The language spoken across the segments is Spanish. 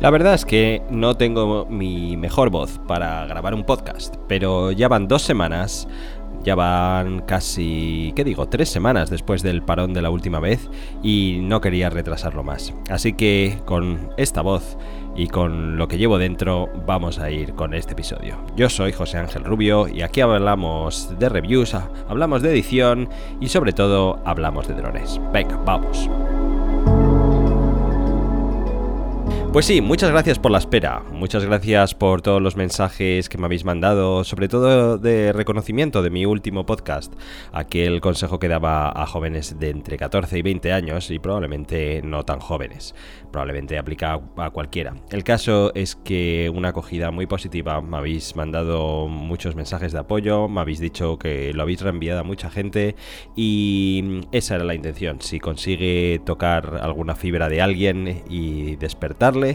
La verdad es que no tengo mi mejor voz para grabar un podcast, pero ya van dos semanas, ya van casi, ¿qué digo?, tres semanas después del parón de la última vez y no quería retrasarlo más. Así que con esta voz y con lo que llevo dentro vamos a ir con este episodio. Yo soy José Ángel Rubio y aquí hablamos de reviews, hablamos de edición y sobre todo hablamos de drones. Venga, vamos. Pues sí, muchas gracias por la espera, muchas gracias por todos los mensajes que me habéis mandado, sobre todo de reconocimiento de mi último podcast, aquel consejo que daba a jóvenes de entre 14 y 20 años y probablemente no tan jóvenes, probablemente aplica a cualquiera. El caso es que una acogida muy positiva, me habéis mandado muchos mensajes de apoyo, me habéis dicho que lo habéis reenviado a mucha gente y esa era la intención, si consigue tocar alguna fibra de alguien y despertarle,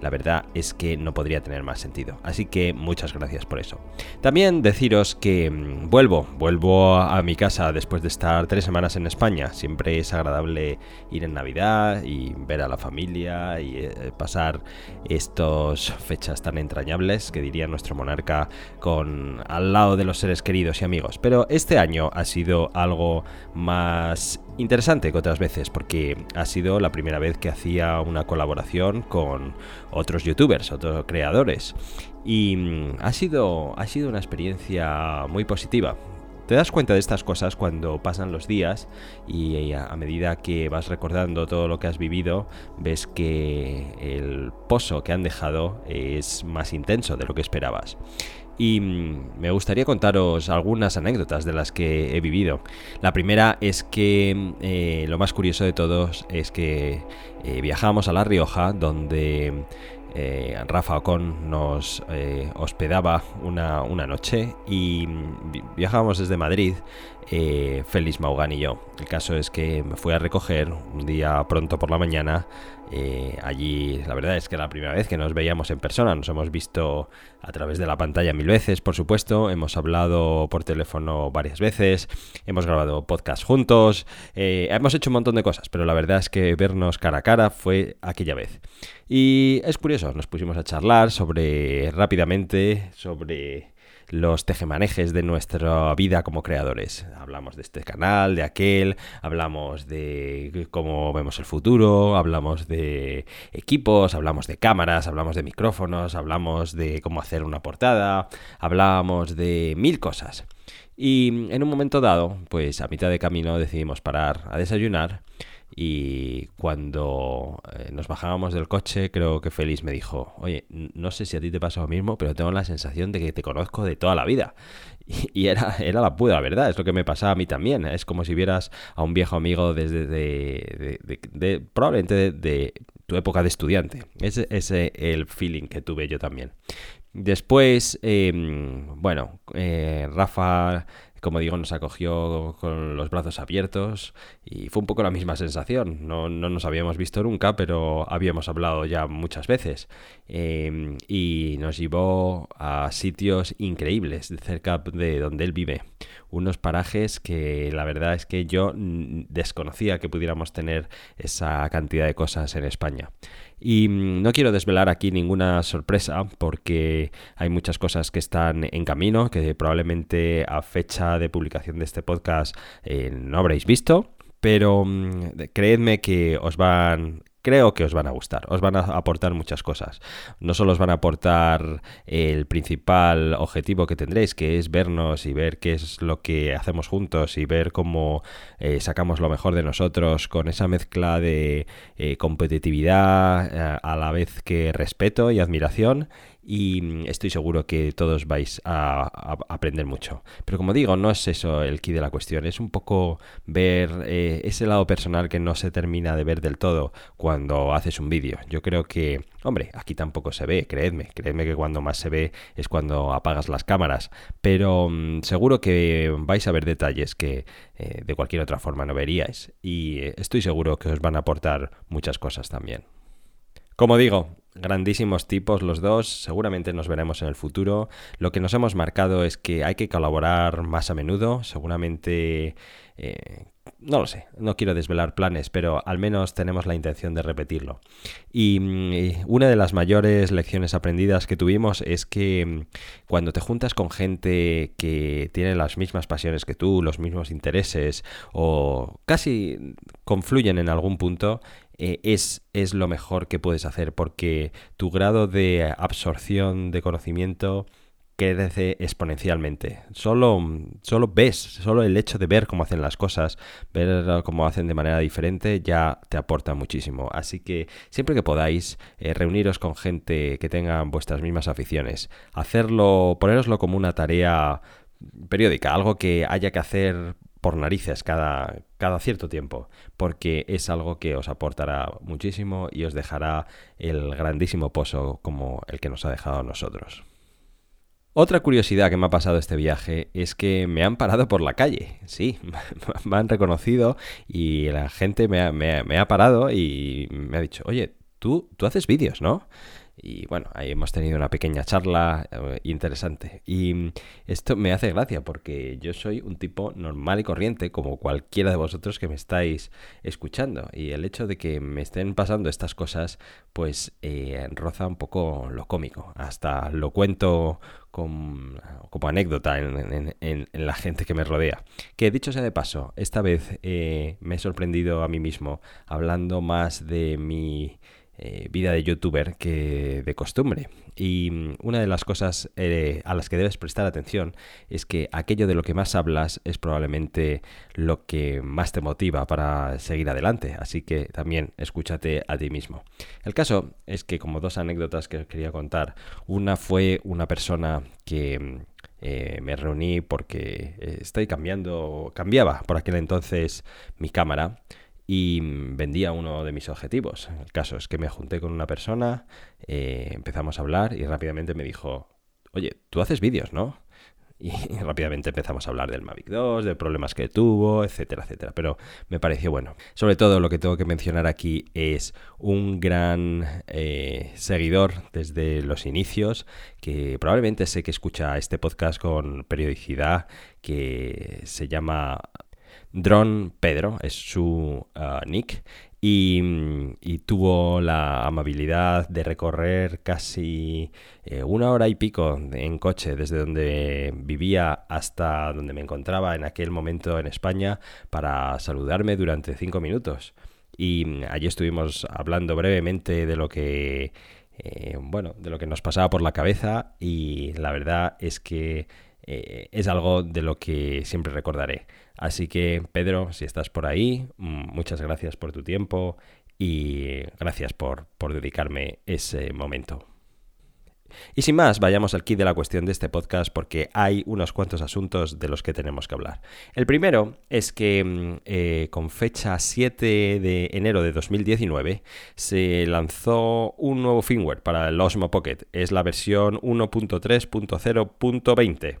la verdad es que no podría tener más sentido. Así que muchas gracias por eso. También deciros que mm, vuelvo, vuelvo a mi casa después de estar tres semanas en España. Siempre es agradable ir en Navidad y ver a la familia y eh, pasar estas fechas tan entrañables que diría nuestro monarca con al lado de los seres queridos y amigos. Pero este año ha sido algo más interesante que otras veces porque ha sido la primera vez que hacía una colaboración con otros youtubers, otros creadores y mm, ha sido, ha sido una experiencia muy positiva. Te das cuenta de estas cosas cuando pasan los días y a medida que vas recordando todo lo que has vivido, ves que el pozo que han dejado es más intenso de lo que esperabas y mm, me gustaría contaros algunas anécdotas de las que he vivido. La primera es que eh, lo más curioso de todos es que eh, viajamos a La Rioja, donde eh, Rafa Ocon nos hospedaba una, una, noche y mm, viajábamos desde Madrid, Félix Maugan y yo. El caso es que me fui a recoger un día pronto por la mañana eh, allí, la verdad es que la primera vez que nos veíamos en persona, nos hemos visto a través de la pantalla mil veces, por supuesto, hemos hablado por teléfono varias veces, hemos grabado podcast juntos, eh, hemos hecho un montón de cosas, pero la verdad es que vernos cara a cara fue aquella vez. Y es curioso, nos pusimos a charlar sobre rápidamente, sobre los tejemanejes de nuestra vida como creadores. Hablamos de este canal, de aquel, hablamos de cómo vemos el futuro, hablamos de equipos, hablamos de cámaras, hablamos de micrófonos, hablamos de cómo hacer una portada, hablamos de mil cosas. Y en un momento dado, pues a mitad de camino decidimos parar a desayunar y cuando eh, nos bajábamos del coche, creo que Félix me dijo, oye, no sé si a ti te pasa lo mismo, pero tengo la sensación de que te conozco de toda la vida. Y, era, era la puta verdad, es lo que me pasaba a mí también. Es como si vieras a un viejo amigo desde de, probablemente de, tu época de estudiante. Ese es el feeling que tuve yo también. Después, em, bueno, eh, Rafa como digo, nos acogió con los brazos abiertos y fue un poco la misma sensación. No, nos habíamos visto nunca, pero habíamos hablado ya muchas veces. Em, y nos llevó a sitios increíbles cerca de donde él vive. Unos parajes que la verdad es que yo desconocía que pudiéramos tener esa cantidad de cosas en España. Y mm, no quiero desvelar aquí ninguna sorpresa porque hay muchas cosas que están en camino que probablemente a fecha de publicación de este podcast eh, no habréis visto. Pero mm, creedme que os van creo que os van a gustar, os van a aportar muchas cosas. No solo os van a aportar el principal objetivo que tendréis, que es vernos y ver qué es lo que hacemos juntos y ver cómo eh, sacamos lo mejor de nosotros con esa mezcla de eh, competitividad eh, a la vez que respeto y admiración y mm, estoy seguro que todos vais a, aprender mucho. Pero como digo, no es eso el key de la cuestión, es un poco ver eh, ese lado personal que no se termina de ver del todo cuando haces un vídeo. Yo creo que, hombre, aquí tampoco se ve, creedme, creedme que cuando más se ve es cuando apagas las cámaras, pero mm, seguro que vais a ver detalles que eh, de cualquier otra forma no veríais y eh, estoy seguro que os van a aportar muchas cosas también. Como digo, grandísimos tipos los dos, seguramente nos veremos en el futuro. Lo que nos hemos marcado es que hay que colaborar más a menudo, seguramente eh, no lo sé, no quiero desvelar planes, pero al menos tenemos la intención de repetirlo. Y, mm, una de las mayores lecciones aprendidas que tuvimos es que mm, cuando te juntas con gente que tiene las mismas pasiones que tú, los mismos intereses o casi confluyen en algún punto, eh, es, es lo mejor que puedes hacer porque tu grado de absorción de conocimiento crece exponencialmente. Solo, solo ves, solo el hecho de ver cómo hacen las cosas, ver cómo hacen de manera diferente, ya te aporta muchísimo. Así que siempre que podáis, eh, reuniros con gente que tenga vuestras mismas aficiones. Hacerlo, poneroslo como una tarea periódica, algo que haya que hacer por narices cada, cada cierto tiempo, porque es algo que os aportará muchísimo y os dejará el grandísimo pozo como el que nos ha dejado a nosotros. Otra curiosidad que me ha pasado este viaje es que me han parado por la calle. Sí, me han reconocido y la gente me ha, me ha parado y me ha dicho, oye, tú, tú haces vídeos, ¿no? Y bueno, ahí hemos tenido una pequeña charla eh, interesante. Y esto me hace gracia porque yo soy un tipo normal y corriente como cualquiera de vosotros que me estáis escuchando. Y el hecho de que me estén pasando estas cosas, pues eh, roza un poco lo cómico. Hasta lo cuento como anécdota en, la gente que me rodea. Que dicho sea de paso, esta vez eh, me he sorprendido a mí mismo hablando más de mi eh, vida de youtuber que de costumbre. Y mm, una de las cosas eh, a las que debes prestar atención es que aquello de lo que más hablas es probablemente lo que más te motiva para seguir adelante. Así que también escúchate a ti mismo. El caso es que como dos anécdotas que quería contar. Una fue una persona que... Mm, eh, me reuní porque estoy cambiando, cambiaba por aquel entonces mi cámara y vendía uno de mis objetivos. El caso es que me junté con una persona, eh, empezamos a hablar y rápidamente me dijo, oye, tú haces vídeos, ¿no? Y rápidamente empezamos a hablar del Mavic 2, de problemas que tuvo, etcétera, etcétera. Pero me pareció bueno. Sobre todo lo que tengo que mencionar aquí es un gran eh, seguidor desde los inicios, que probablemente sé que escucha este podcast con periodicidad, que se llama Drone Pedro es su uh, nick y, tuvo la amabilidad de recorrer casi eh, una hora y pico en coche desde donde vivía hasta donde me encontraba en aquel momento en España para saludarme durante cinco minutos. Y mm, allí estuvimos hablando brevemente de lo que eh, bueno, de lo que nos pasaba por la cabeza y la verdad es que eh, es algo de lo que siempre recordaré. Así que, Pedro, si estás por ahí, mm, muchas gracias por tu tiempo y gracias por, por dedicarme ese momento. Y sin más, vayamos al kit de la cuestión de este podcast porque hay unos cuantos asuntos de los que tenemos que hablar. El primero es que mm, eh, con fecha 7 de enero de 2019 se lanzó un nuevo firmware para el Osmo Pocket. Es la versión 1.3.0.20.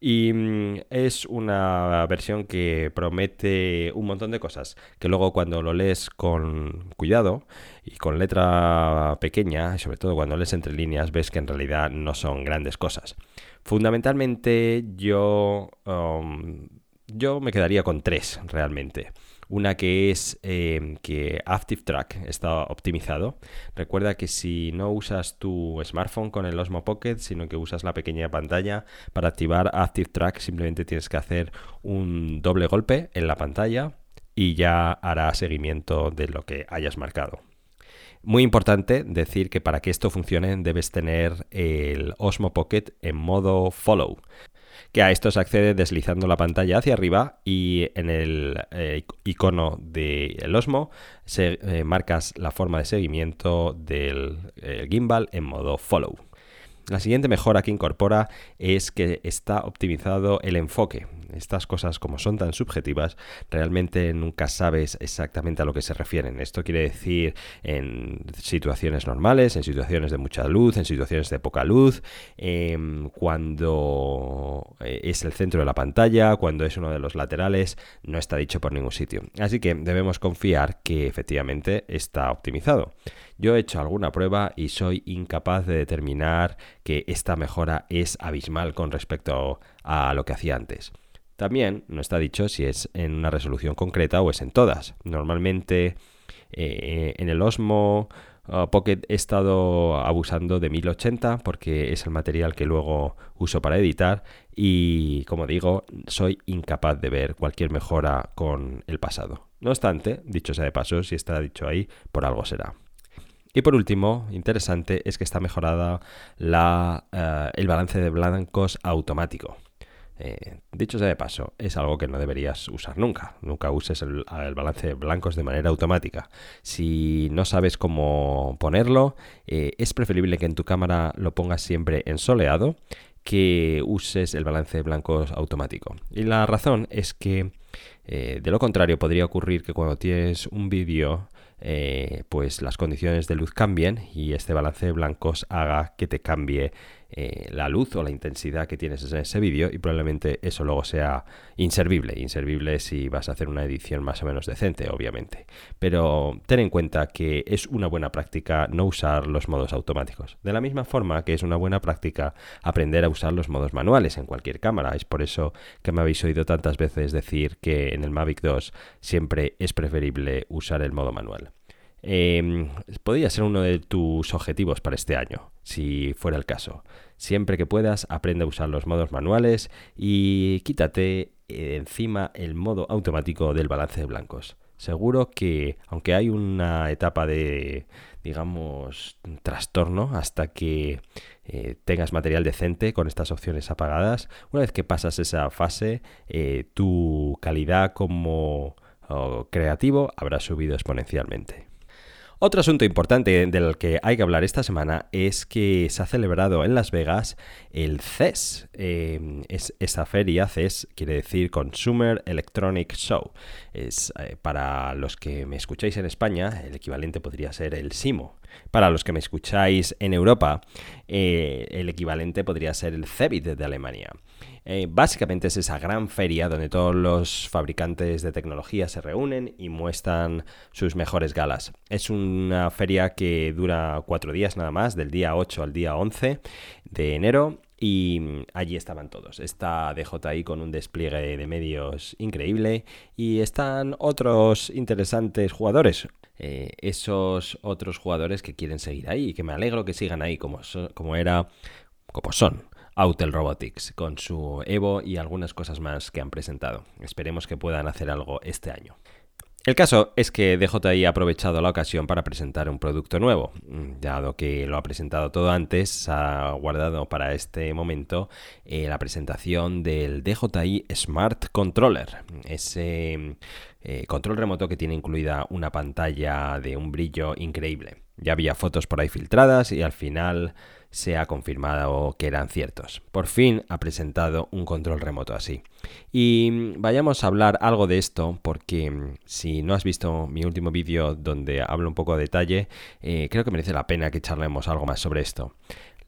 Y mm, es una versión que promete un montón de cosas, que luego cuando lo lees con cuidado y con letra pequeña, y sobre todo cuando lees entre líneas, ves que en realidad no son grandes cosas. Fundamentalmente yo, um, yo me quedaría con tres realmente. Una que es em, que Active Track está optimizado. Recuerda que si no usas tu smartphone con el Osmo Pocket, sino que usas la pequeña pantalla, para activar Active Track simplemente tienes que hacer un doble golpe en la pantalla y ya hará seguimiento de lo que hayas marcado. Muy importante decir que para que esto funcione debes tener el Osmo Pocket en modo follow que a esto se accede deslizando la pantalla hacia arriba y en el eh, icono del Osmo se, eh, marcas la forma de seguimiento del eh, gimbal en modo follow. La siguiente mejora que incorpora es que está optimizado el enfoque. Estas cosas, como son tan subjetivas, realmente nunca sabes exactamente a lo que se refieren. Esto quiere decir en situaciones normales, en situaciones de mucha luz, en situaciones de poca luz, em, cuando eh, es el centro de la pantalla, cuando es uno de los laterales, no está dicho por ningún sitio. Así que debemos confiar que efectivamente está optimizado. Yo he hecho alguna prueba y soy incapaz de determinar que esta mejora es abismal con respecto a lo que hacía antes. También no está dicho si es en una resolución concreta o es en todas. Normalmente eh, en el Osmo uh, Pocket he estado abusando de 1080 porque es el material que luego uso para editar y como digo, soy incapaz de ver cualquier mejora con el pasado. No obstante, dicho sea de paso, si está dicho ahí, por algo será. Y por último, interesante, es que está mejorada la, uh, el balance de blancos automático. Eh, dicho sea de paso, es algo que no deberías usar nunca. Nunca uses el, balance de blancos de manera automática. Si no sabes cómo ponerlo, eh, es preferible que en tu cámara lo pongas siempre en soleado que uses el balance de blancos automático. Y la razón es que, eh, de lo contrario, podría ocurrir que cuando tienes un vídeo pues las condiciones de luz cambien y este balance de blancos haga que te cambie eh, la luz o la intensidad que tienes en ese vídeo y probablemente eso luego sea inservible. Inservible si vas a hacer una edición más o menos decente, obviamente. Pero ten en cuenta que es una buena práctica no usar los modos automáticos. De la misma forma que es una buena práctica aprender a usar los modos manuales en cualquier cámara. Es por eso que me habéis oído tantas veces decir que en el Mavic 2 siempre es preferible usar el modo manual. Eh, podría ser uno de tus objetivos para este año, si fuera el caso. Siempre que puedas, aprende a usar los modos manuales y quítate eh, encima el modo automático del balance de blancos. Seguro que, aunque hay una etapa de, digamos, trastorno hasta que eh, tengas material decente con estas opciones apagadas, una vez que pasas esa fase, eh, tu calidad como creativo habrá subido exponencialmente. Otro asunto importante del que hay que hablar esta semana es que se ha celebrado en Las Vegas el CES. Eh, es, esa feria, CES, quiere decir Consumer Electronic Show. Es, eh, para los que me escucháis en España, el equivalente podría ser el SIMO. Para los que me escucháis en Europa, eh, el equivalente podría ser el CEBIT de Alemania. Eh, básicamente es esa gran feria donde todos los fabricantes de tecnología se reúnen y muestran sus mejores galas. Es una feria que dura cuatro días nada más, del día 8 al día 11 de enero y allí estaban todos. Está DJI con un despliegue de medios increíble y están otros interesantes jugadores. Eh, esos otros jugadores que quieren seguir ahí y que me alegro que sigan ahí como, como era, como son. Autel Robotics con su Evo y algunas cosas más que han presentado. Esperemos que puedan hacer algo este año. El caso es que DJI ha aprovechado la ocasión para presentar un producto nuevo. Mm, dado que lo ha presentado todo antes, ha guardado para este momento eh, la presentación del DJI Smart Controller. Ese eh, control remoto que tiene incluida una pantalla de un brillo increíble. Ya había fotos por ahí filtradas y al final se ha confirmado que eran ciertos. Por fin ha presentado un control remoto así. Y mm, vayamos a hablar algo de esto porque mm, si no has visto mi último vídeo donde hablo un poco de detalle, eh, creo que merece la pena que charlemos algo más sobre esto.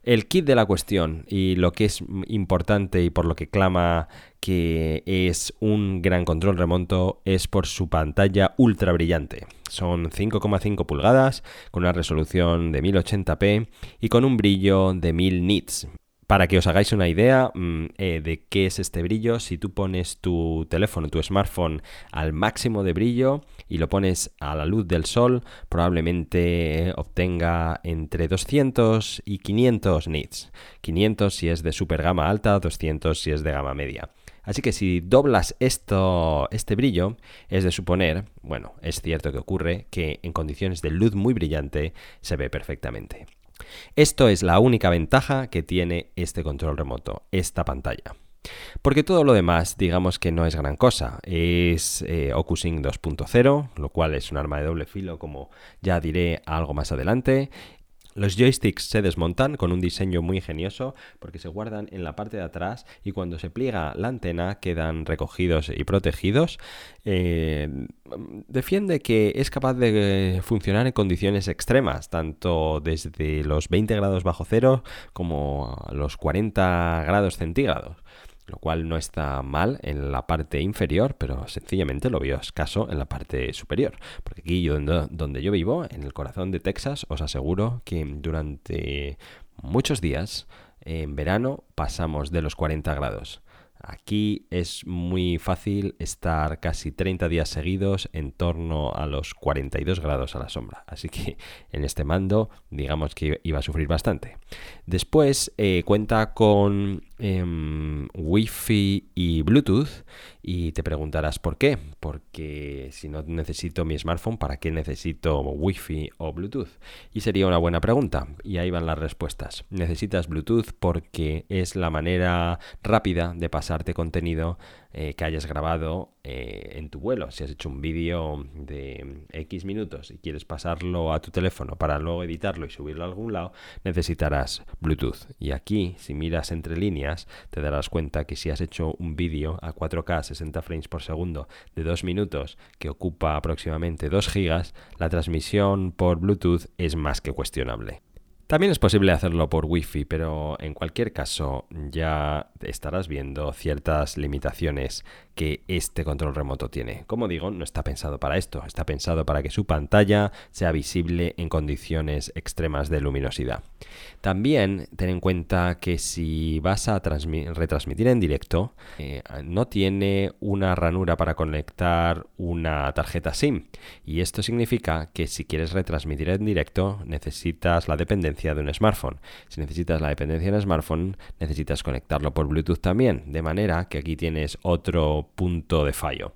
El kit de la cuestión y lo que es importante y por lo que clama que es un gran control remoto es por su pantalla ultra brillante. Son 5,5 pulgadas con una resolución de 1080p y con un brillo de 1000 nits. Para que os hagáis una idea mm, eh, de qué es este brillo, si tú pones tu teléfono, tu smartphone al máximo de brillo y lo pones a la luz del sol, probablemente obtenga entre 200 y 500 nits. 500 si es de super gama alta, 200 si es de gama media. Así que si doblas esto, este brillo, es de suponer, bueno, es cierto que ocurre que en condiciones de luz muy brillante se ve perfectamente. Esto es la única ventaja que tiene este control remoto, esta pantalla. Porque todo lo demás, digamos que no es gran cosa. Es eh, OcuSync 2.0, lo cual es un arma de doble filo, como ya diré algo más adelante. Los joysticks se desmontan con un diseño muy ingenioso porque se guardan en la parte de atrás y cuando se pliega la antena quedan recogidos y protegidos. Eh, defiende que es capaz de funcionar en condiciones extremas, tanto desde los 20 grados bajo cero como los 40 grados centígrados lo cual no está mal en la parte inferior, pero sencillamente lo veo escaso en la parte superior. Porque aquí yo, donde yo vivo, en el corazón de Texas, os aseguro que durante muchos días en verano pasamos de los 40 grados. Aquí es muy fácil estar casi 30 días seguidos en torno a los 42 grados a la sombra. Así que en este mando digamos que iba a sufrir bastante. Después eh, cuenta con eh, Wi-Fi y Bluetooth y te preguntarás por qué. Porque si no necesito mi smartphone, ¿para qué necesito Wi-Fi o Bluetooth? Y sería una buena pregunta. Y ahí van las respuestas. Necesitas Bluetooth porque es la manera rápida de pasarte contenido eh, que hayas grabado eh, en tu vuelo. Si has hecho un vídeo de X minutos y quieres pasarlo a tu teléfono para luego editarlo y subirlo a algún lado, necesitarás Bluetooth. Y aquí, si miras entre líneas, te darás cuenta que si has hecho un vídeo a 4K 60 frames por segundo de 2 minutos que ocupa aproximadamente 2 gigas, la transmisión por Bluetooth es más que cuestionable. También es posible hacerlo por Wi-Fi, pero en cualquier caso ya estarás viendo ciertas limitaciones que este control remoto tiene. Como digo, no está pensado para esto, está pensado para que su pantalla sea visible en condiciones extremas de luminosidad. También ten en cuenta que si vas a retransmitir en directo, eh, no tiene una ranura para conectar una tarjeta SIM. Y esto significa que si quieres retransmitir en directo, necesitas la dependencia de un smartphone. Si necesitas la dependencia de un smartphone, necesitas conectarlo por Bluetooth también. De manera que aquí tienes otro punto de fallo.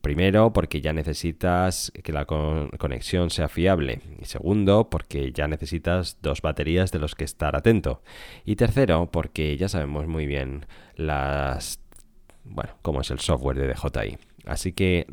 Primero, porque ya necesitas que la conexión sea fiable. Y segundo, porque ya necesitas dos baterías de los que estar atento. Y tercero, porque ya sabemos muy bien las... Bueno, cómo es el software de DJI. Así que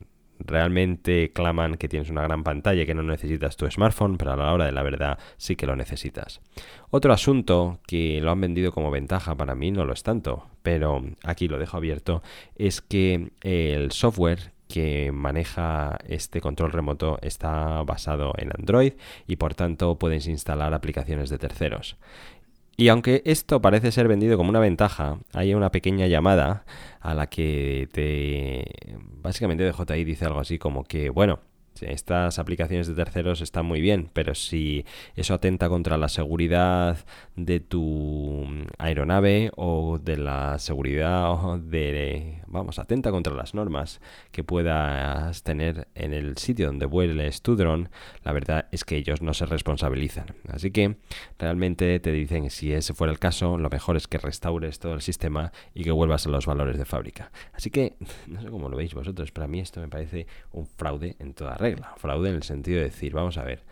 realmente claman que tienes una gran pantalla y que no necesitas tu smartphone, pero a la hora de la verdad sí que lo necesitas. Otro asunto que lo han vendido como ventaja para mí no lo es tanto, pero aquí lo dejo abierto, es que el software que maneja este control remoto está basado en Android y por tanto puedes instalar aplicaciones de terceros. Y aunque esto parece ser vendido como una ventaja, hay una pequeña llamada a la que te... Básicamente DJI dice algo así como que, bueno, estas aplicaciones de terceros están muy bien, pero si eso atenta contra la seguridad de tu aeronave o de la seguridad de, vamos, atenta contra las normas que puedas tener en el sitio donde vueles tu dron, la verdad es que ellos no se responsabilizan. Así que realmente te dicen si ese fuera el caso, lo mejor es que restaures todo el sistema y que vuelvas a los valores de fábrica. Así que no sé cómo lo veis vosotros, pero a mí esto me parece un fraude en toda regla Fraude en el sentido de decir, vamos a ver,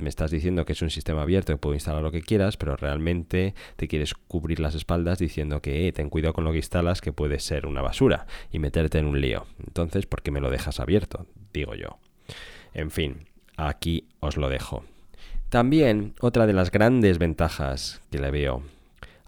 me estás diciendo que es un sistema abierto que puedo instalar lo que quieras, pero realmente te quieres cubrir las espaldas diciendo que eh, ten cuidado con lo que instalas, que puede ser una basura y meterte en un lío. Entonces, ¿por qué me lo dejas abierto? Digo yo. En fin, aquí os lo dejo. También otra de las grandes ventajas que le veo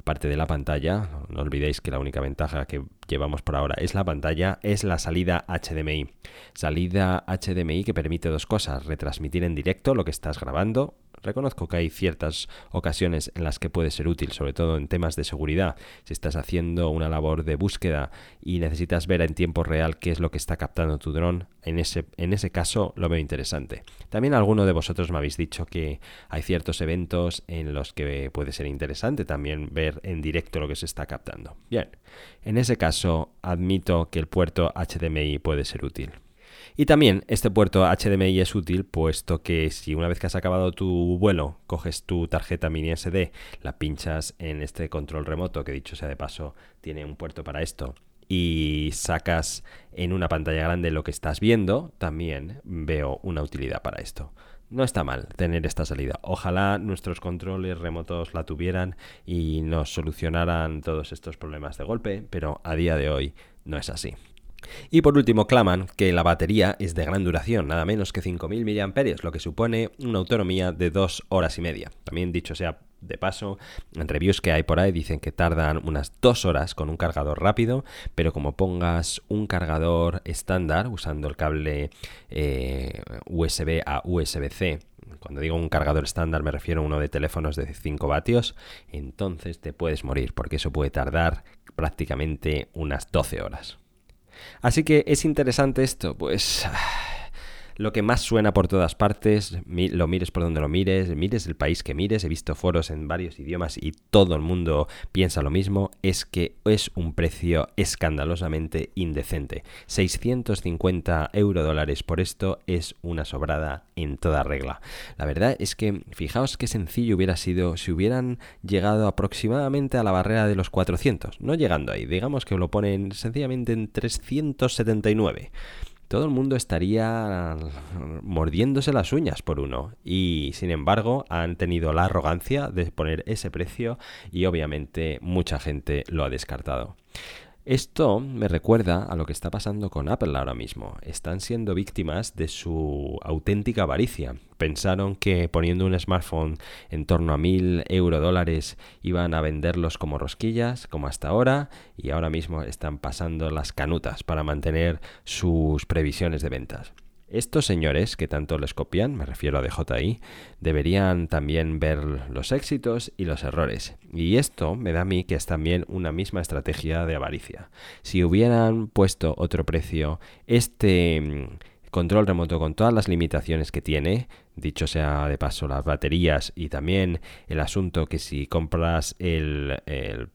parte de la pantalla, no olvidéis que la única ventaja que llevamos por ahora es la pantalla, es la salida HDMI. Salida HDMI que permite dos cosas, retransmitir en directo lo que estás grabando Reconozco que hay ciertas ocasiones en las que puede ser útil, sobre todo en temas de seguridad. Si estás haciendo una labor de búsqueda y necesitas ver en tiempo real qué es lo que está captando tu dron, en ese, en ese caso lo veo interesante. También alguno de vosotros me habéis dicho que hay ciertos eventos en los que puede ser interesante también ver en directo lo que se está captando. Bien, en ese caso admito que el puerto HDMI puede ser útil. Y también este puerto HDMI es útil puesto que si una vez que has acabado tu vuelo coges tu tarjeta mini SD, la pinchas en este control remoto que dicho sea de paso tiene un puerto para esto y sacas en una pantalla grande lo que estás viendo, también veo una utilidad para esto. No está mal tener esta salida. Ojalá nuestros controles remotos la tuvieran y nos solucionaran todos estos problemas de golpe, pero a día de hoy no es así. Y por último, claman que la batería es de gran duración, nada menos que 5.000 mAh, lo que supone una autonomía de 2 horas y media. También dicho sea de paso, en reviews que hay por ahí dicen que tardan unas 2 horas con un cargador rápido, pero como pongas un cargador estándar usando el cable eh, USB a USB-C, cuando digo un cargador estándar me refiero a uno de teléfonos de 5 vatios, entonces te puedes morir porque eso puede tardar prácticamente unas 12 horas. Así que es interesante esto, pues lo que más suena por todas partes, lo mires por donde lo mires, mires el país que mires, he visto foros en varios idiomas y todo el mundo piensa lo mismo, es que es un precio escandalosamente indecente. 650 euro dólares por esto es una sobrada en toda regla. La verdad es que fijaos qué sencillo hubiera sido si hubieran llegado aproximadamente a la barrera de los 400, no llegando ahí, digamos que lo ponen sencillamente en 379 todo el mundo estaría mordiéndose las uñas por uno. Y sin embargo han tenido la arrogancia de poner ese precio y obviamente mucha gente lo ha descartado. Esto me recuerda a lo que está pasando con Apple ahora mismo. Están siendo víctimas de su auténtica avaricia. Pensaron que poniendo un smartphone en torno a mil euro dólares iban a venderlos como rosquillas, como hasta ahora, y ahora mismo están pasando las canutas para mantener sus previsiones de ventas. Estos señores que tanto les copian, me refiero a DJI, deberían también ver los éxitos y los errores. Y esto me da a mí que es también una misma estrategia de avaricia. Si hubieran puesto otro precio, este mm, control remoto con todas las limitaciones que tiene, dicho sea de paso las baterías y también el asunto que si compras el,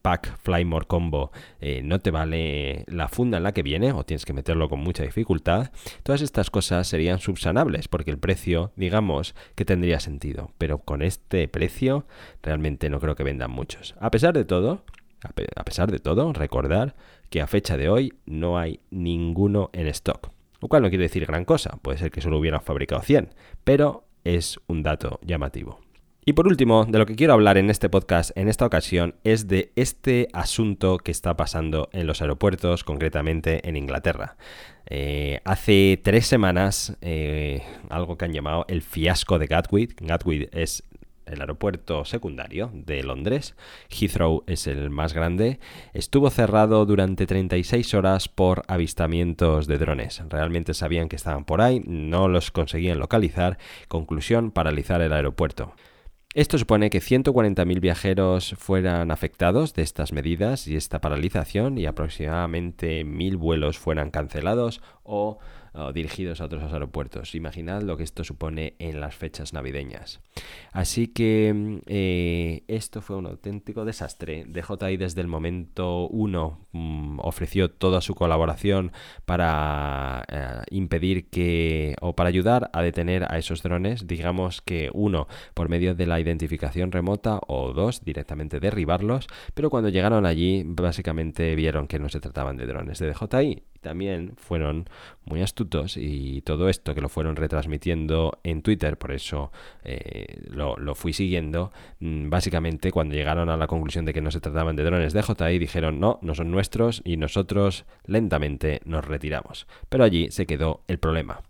pack Flymore Combo eh, no te vale la funda en la que viene o tienes que meterlo con mucha dificultad, todas estas cosas serían subsanables porque el precio digamos que tendría sentido, pero con este precio realmente no creo que vendan muchos. A pesar de todo, a pesar de todo, recordar que a fecha de hoy no hay ninguno en stock. Lo cual no quiere decir gran cosa, puede ser que solo hubieran fabricado 100, pero es un dato llamativo. Y por último, de lo que quiero hablar en este podcast en esta ocasión es de este asunto que está pasando en los aeropuertos, concretamente en Inglaterra. Eh, hace tres semanas, eh, algo que han llamado el fiasco de Gatwick. Gatwick es el aeropuerto secundario de Londres, Heathrow es el más grande, estuvo cerrado durante 36 horas por avistamientos de drones. Realmente sabían que estaban por ahí, no los conseguían localizar. Conclusión, paralizar el aeropuerto. Esto supone que 140.000 viajeros fueran afectados de estas medidas y esta paralización y aproximadamente 1.000 vuelos fueran cancelados o dirigidos a otros aeropuertos. Imaginad lo que esto supone en las fechas navideñas. Así que eh, esto fue un auténtico desastre. DJI desde el momento uno mm, ofreció toda su colaboración para eh, impedir que o para ayudar a detener a esos drones. Digamos que uno por medio de la identificación remota o dos directamente derribarlos. Pero cuando llegaron allí básicamente vieron que no se trataban de drones de DJI también fueron muy astutos y todo esto que lo fueron retransmitiendo en Twitter, por eso eh, lo, fui siguiendo, mm, básicamente cuando llegaron a la conclusión de que no se trataban de drones de JI, dijeron no, no son nuestros y nosotros lentamente nos retiramos. Pero allí se quedó el problema.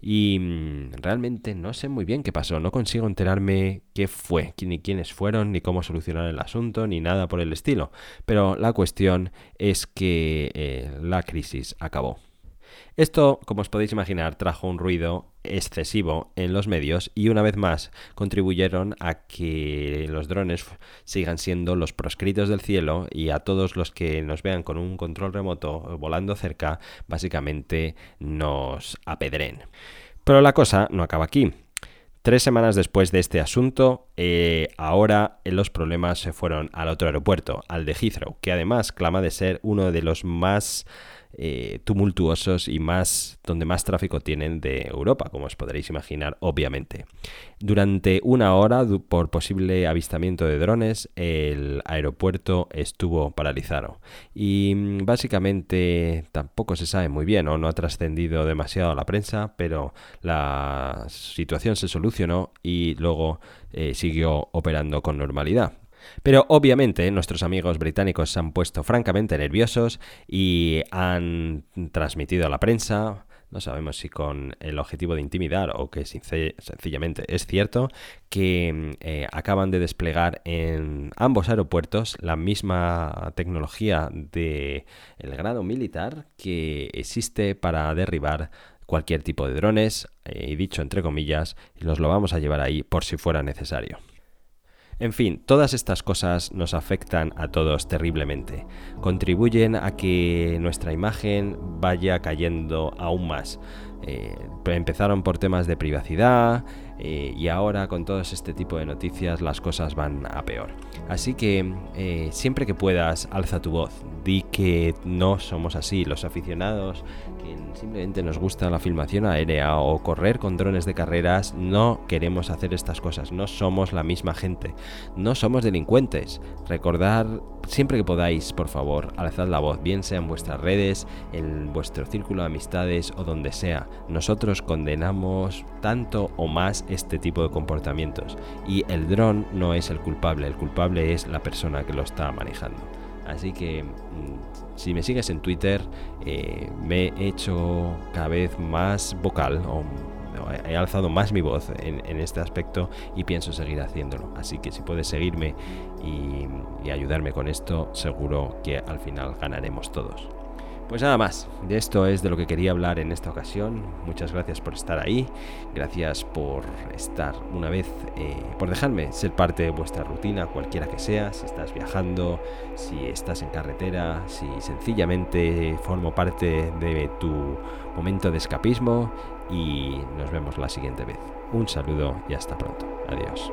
Y mm, realmente no sé muy bien qué pasó, no consigo enterarme qué fue, ni quiénes fueron, ni cómo solucionar el asunto, ni nada por el estilo. Pero la cuestión es que eh, la crisis acabó. Esto, como os podéis imaginar, trajo un ruido excesivo en los medios y una vez más contribuyeron a que los drones sigan siendo los proscritos del cielo y a todos los que nos vean con un control remoto volando cerca básicamente nos apedren. Pero la cosa no acaba aquí. Tres semanas después de este asunto, eh, ahora los problemas se fueron al otro aeropuerto, al de Heathrow, que además clama de ser uno de los más eh, tumultuosos y más donde más tráfico tienen de Europa, como os podréis imaginar, obviamente. Durante una hora, por posible avistamiento de drones, el aeropuerto estuvo paralizado. Y mm, básicamente tampoco se sabe muy bien o no ha trascendido demasiado a la prensa, pero la situación se solucionó y luego eh, siguió operando con normalidad. Pero obviamente nuestros amigos británicos se han puesto francamente nerviosos y han transmitido a la prensa, no sabemos si con el objetivo de intimidar o que sencillamente es cierto, que eh, acaban de desplegar en ambos aeropuertos la misma tecnología del el grado militar que existe para derribar cualquier tipo de drones, eh, y dicho entre comillas, los lo vamos a llevar ahí por si fuera necesario. En fin, todas estas cosas nos afectan a todos terriblemente. Contribuyen a que nuestra imagen vaya cayendo aún más. Eh, empezaron por temas de privacidad eh, y ahora con todo este tipo de noticias las cosas van a peor. Así que eh, siempre que puedas, alza tu voz, di que no somos así, los aficionados simplemente nos gusta la filmación aérea o correr con drones de carreras, no queremos hacer estas cosas, no somos la misma gente, no somos delincuentes. Recordar siempre que podáis, por favor, alzad la voz, bien sea en vuestras redes, en vuestro círculo de amistades o donde sea. Nosotros condenamos tanto o más este tipo de comportamientos y el dron no es el culpable, el culpable es la persona que lo está manejando. Así que mm, si me sigues en Twitter, eh, me he hecho cada vez más vocal o he alzado más mi voz en, este aspecto y pienso seguir haciéndolo. Así que si puedes seguirme y ayudarme con esto, seguro que al final ganaremos todos. Pues nada más, de esto es de lo que quería hablar en esta ocasión. Muchas gracias por estar ahí, gracias por estar una vez, eh, por dejarme ser parte de vuestra rutina, cualquiera que sea, si estás viajando, si estás en carretera, si sencillamente formo parte de tu momento de escapismo y nos vemos la siguiente vez. Un saludo y hasta pronto. Adiós.